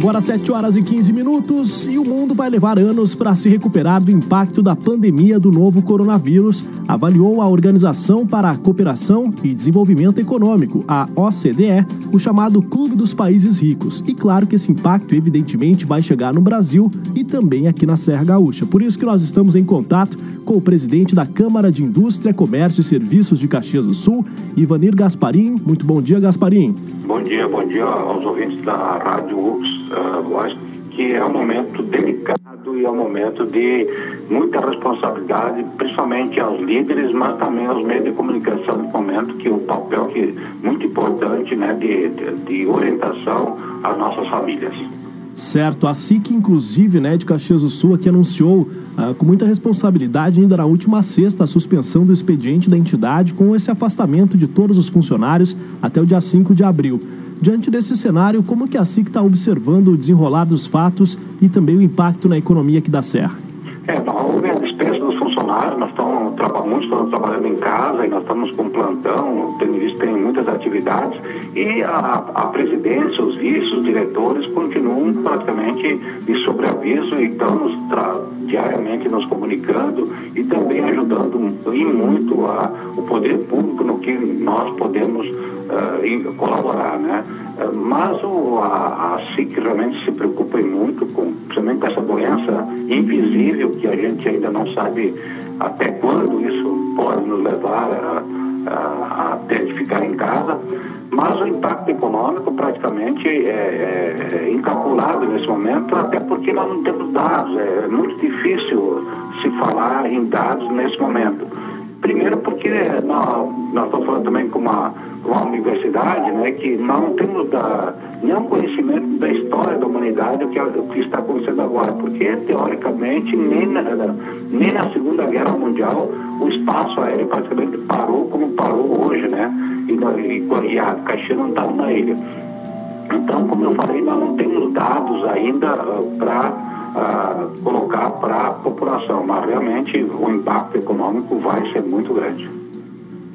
Agora 7 horas e 15 minutos e o mundo vai levar anos para se recuperar do impacto da pandemia do novo coronavírus, avaliou a Organização para a Cooperação e Desenvolvimento Econômico, a OCDE, o chamado Clube dos Países Ricos. E claro que esse impacto evidentemente vai chegar no Brasil e também aqui na Serra Gaúcha. Por isso que nós estamos em contato com o presidente da Câmara de Indústria, Comércio e Serviços de Caxias do Sul, Ivanir Gasparim. Muito bom dia, Gasparim. Bom dia, bom dia aos ouvintes da Rádio UPS uh, que é um momento delicado e é um momento de muita responsabilidade, principalmente aos líderes, mas também aos meios de comunicação no momento, que o papel que é muito importante né, de, de, de orientação às nossas famílias. Certo, a SIC, inclusive, né, de Caxias do Sul, que anunciou uh, com muita responsabilidade ainda na última sexta a suspensão do expediente da entidade com esse afastamento de todos os funcionários até o dia 5 de abril. Diante desse cenário, como que a SIC está observando o desenrolar dos fatos e também o impacto na economia aqui da Serra? Funcionários, nós estamos, muitos estão trabalhando em casa e nós estamos com plantão, tem visto tem muitas atividades e a, a presidência, os vice, os diretores continuam praticamente de sobreaviso e estamos diariamente nos comunicando e também ajudando e muito a, o poder público no que nós podemos uh, colaborar, né? Mas o, a, a SIC realmente se preocupa muito com, principalmente com essa doença invisível que a gente ainda não sabe até quando isso pode nos levar a, a, a ter de ficar em casa, mas o impacto econômico praticamente é, é, é, incalculável nesse momento, até porque nós não temos dados, é muito difícil se falar em dados nesse momento. Primeiro porque nós, nós estamos falando também com uma, uma universidade né, que não temos da, nenhum conhecimento da história da humanidade o que, o que está acontecendo agora, porque teoricamente nem na, nem na Segunda Guerra Mundial o espaço aéreo praticamente parou como parou hoje, né? E, e, e a Caxias não estava na ilha. Então, como eu falei, nós não temos dados ainda uh, para uh, colocar para a população, mas realmente o impacto econômico vai ser muito grande.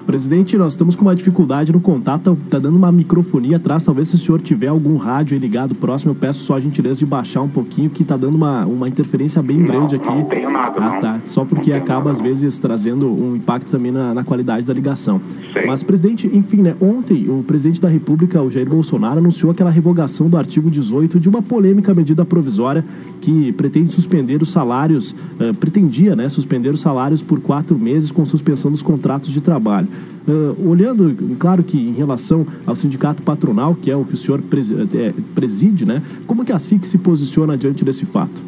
Presidente, nós estamos com uma dificuldade no contato, tá dando uma microfonia atrás, talvez se o senhor tiver algum rádio ligado próximo, eu peço só a gentileza de baixar um pouquinho, que tá dando uma, uma interferência bem não, grande aqui. Não tenho nada, ah, tá. Só porque acaba, nada, às vezes, trazendo um impacto também na, na qualidade da ligação. Sei. Mas, presidente, enfim, né, ontem o presidente da República, o Jair Bolsonaro, anunciou aquela revogação do artigo 18 de uma polêmica medida provisória que pretende suspender os salários, uh, pretendia, né, suspender os salários por quatro meses com suspensão dos contratos de trabalho. Uh, olhando, claro que em relação ao sindicato patronal, que é o que o senhor é, preside, né? Como que a SIC se posiciona diante desse fato?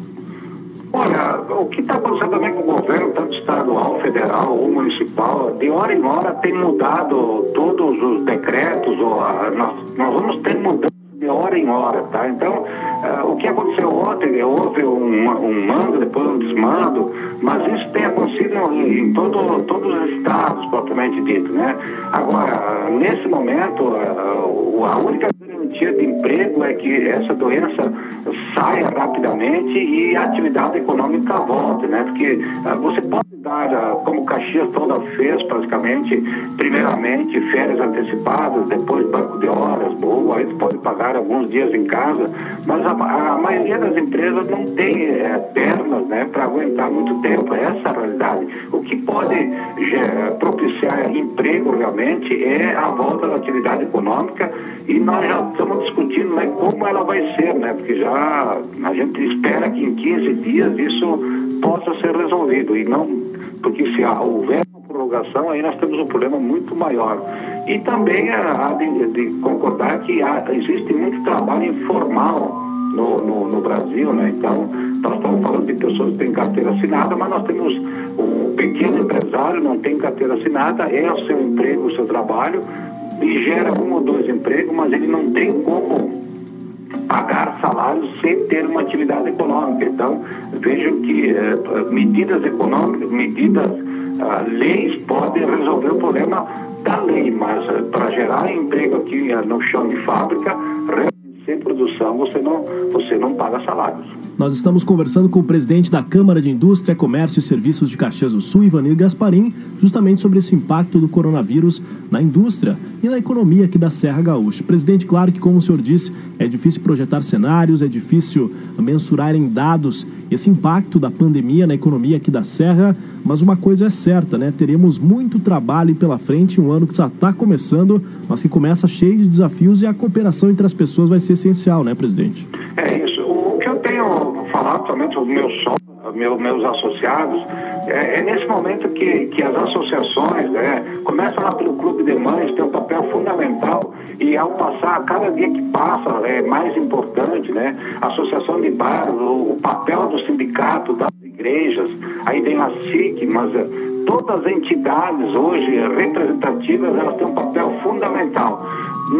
Olha, o que está acontecendo também com o governo, tanto estadual, federal ou municipal, de hora em hora tem mudado todos os decretos, ou a, nós, nós vamos ter mudança de hora em hora, tá? Então, uh, o que aconteceu ontem, houve um, um mando, depois um desmando, mas isso tem acontecido em, todo, todos os estados, propriamente dito, né? Agora, nesse momento, uh, a única garantia de emprego é que essa doença saia rapidamente e a atividade econômica volte, né? Porque uh, você pode dar, como Caxias toda fez praticamente, primeiramente férias antecipadas, depois banco de horas, boa, aí pode pagar alguns dias em casa, mas a, a maioria das empresas não tem é, pernas né, para aguentar muito tempo, é essa a realidade. O que pode é, propiciar emprego realmente é a volta da atividade econômica e nós já estamos discutindo né, como ela vai ser, né, porque já a gente espera que em 15 dias isso possa ser resolvido e não porque se houver uma prorrogação, aí nós temos um problema muito maior. E também há de, de concordar que há, existe muito trabalho informal no, no, no, Brasil, né? Então, nós estamos falando de pessoas que têm carteira assinada, mas nós temos um pequeno empresário, não tem carteira assinada, é o seu emprego, o seu trabalho, e gera um ou dois empregos, mas ele não tem como pagar salários sem ter uma atividade econômica. Então, vejam que eh, medidas econômicas, medidas, ah, leis podem resolver o problema da lei, mas eh, para gerar emprego aqui eh, no chão de fábrica, sem produção você não, você não paga salários. Nós estamos conversando com o presidente da Câmara de Indústria, Comércio e Serviços de Caxias do Sul, Ivanir Gasparim, justamente sobre esse impacto do coronavírus na indústria e na economia aqui da Serra Gaúcha. Presidente, claro que, como o senhor disse, é difícil projetar cenários, é difícil mensurar em dados esse impacto da pandemia na economia aqui da Serra, mas uma coisa é certa, né? Teremos muito trabalho pela frente, um ano que já está começando, mas que começa cheio de desafios e a cooperação entre as pessoas vai ser essencial, né, presidente? É isso. O que eu tenho falado somente os meus sócios, meus, associados, é, é, nesse momento que, que as associações, né, começam lá pelo Clube de Mães, tem um papel fundamental e ao passar, cada dia que passa é mais importante, né, associação de bairros, o, o papel do sindicato, das igrejas, aí vem a SIC, mas eh, todas as entidades hoje representativas, elas têm um papel fundamental.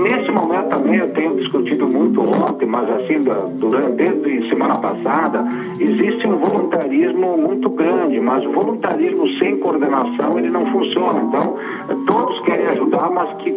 Nesse momento também eu tenho discutido muito ontem, mas assim, durante, desde semana passada, existe um voluntarismo muito grande, mas o voluntarismo sem coordenação ele não funciona. Então, todos querem ajudar, mas que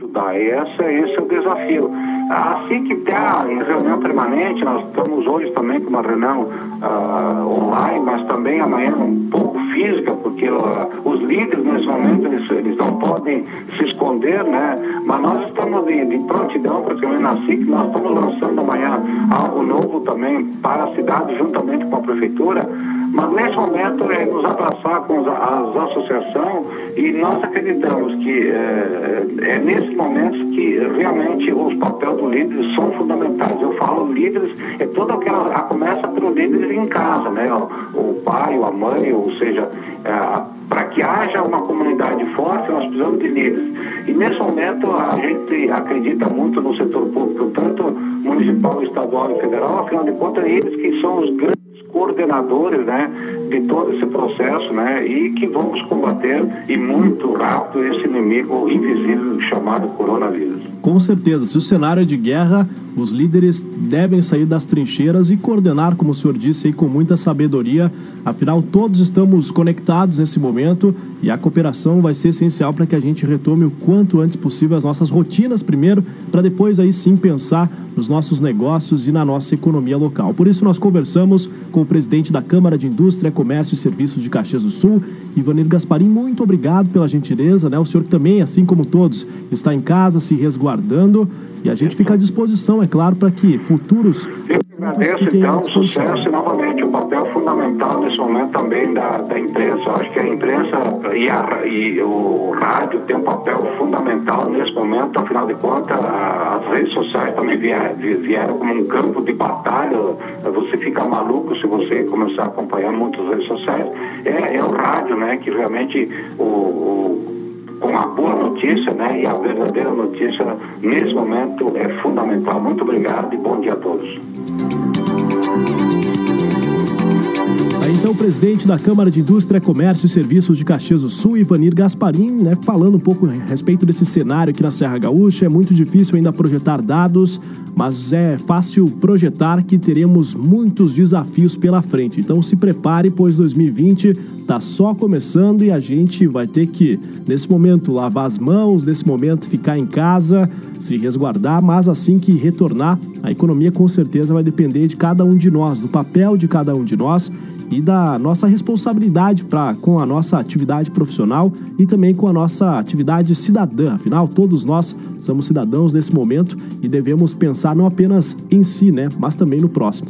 ajudar? Essa, esse é o desafio. Assim que está em reunião permanente, nós estamos hoje também com uma reunião uh, online, mas também amanhã um pouco física, porque uh, os líderes nesse momento eles, eles não podem se esconder, né? Mas nós estamos de, de prontidão praticamente na SIC, nós estamos lançando amanhã algo novo também para a cidade, juntamente com a prefeitura. Mas nesse momento é nos abraçar com as, as associações e nós acreditamos que é, é nesses momentos que realmente os papéis dos líderes são fundamentais. Eu falo líderes, é toda aquela. A, começa pelo líderes em casa, né? O, o pai, a mãe, ou seja, é, para que haja uma comunidade forte, nós precisamos de líderes. E nesse momento a gente acredita muito no setor público, tanto municipal, estadual e federal, afinal de contas, eles que são os grandes coordenadores né, de todo esse processo né, e que vamos combater e muito rápido esse inimigo invisível chamado coronavírus. Com certeza, se o cenário é de guerra, os líderes devem sair das trincheiras e coordenar, como o senhor disse, aí, com muita sabedoria. Afinal, todos estamos conectados nesse momento e a cooperação vai ser essencial para que a gente retome o quanto antes possível as nossas rotinas primeiro, para depois aí sim pensar nos nossos negócios e na nossa economia local. Por isso, nós conversamos com o presidente da Câmara de Indústria, Comércio e Serviços de Caxias do Sul, Ivanir Gasparim. Muito obrigado pela gentileza, né? O senhor também, assim como todos, está em casa se resguardando e a gente fica à disposição, é claro, para que futuros agradeço, então, sucesso e novamente o papel fundamental nesse momento também da, da imprensa. Acho que a imprensa e, a, e o rádio tem um papel fundamental nesse momento, afinal de contas, as redes sociais também vieram, vieram como um campo de batalha. Você fica maluco se você começar a acompanhar muitas redes sociais. É, é o rádio, né, que realmente o, o com a boa notícia, né? E a verdadeira notícia nesse momento é fundamental. Muito obrigado e bom dia a todos. então o presidente da Câmara de Indústria, Comércio e Serviços de Caxias do Sul, Ivanir Gasparim, né, falando um pouco a respeito desse cenário aqui na Serra Gaúcha. É muito difícil ainda projetar dados, mas é fácil projetar que teremos muitos desafios pela frente. Então se prepare, pois 2020 está só começando e a gente vai ter que, nesse momento, lavar as mãos, nesse momento, ficar em casa, se resguardar, mas assim que retornar, a economia com certeza vai depender de cada um de nós, do papel de cada um de nós e da nossa responsabilidade para com a nossa atividade profissional e também com a nossa atividade cidadã. Afinal, todos nós somos cidadãos nesse momento e devemos pensar não apenas em si, né, mas também no próximo.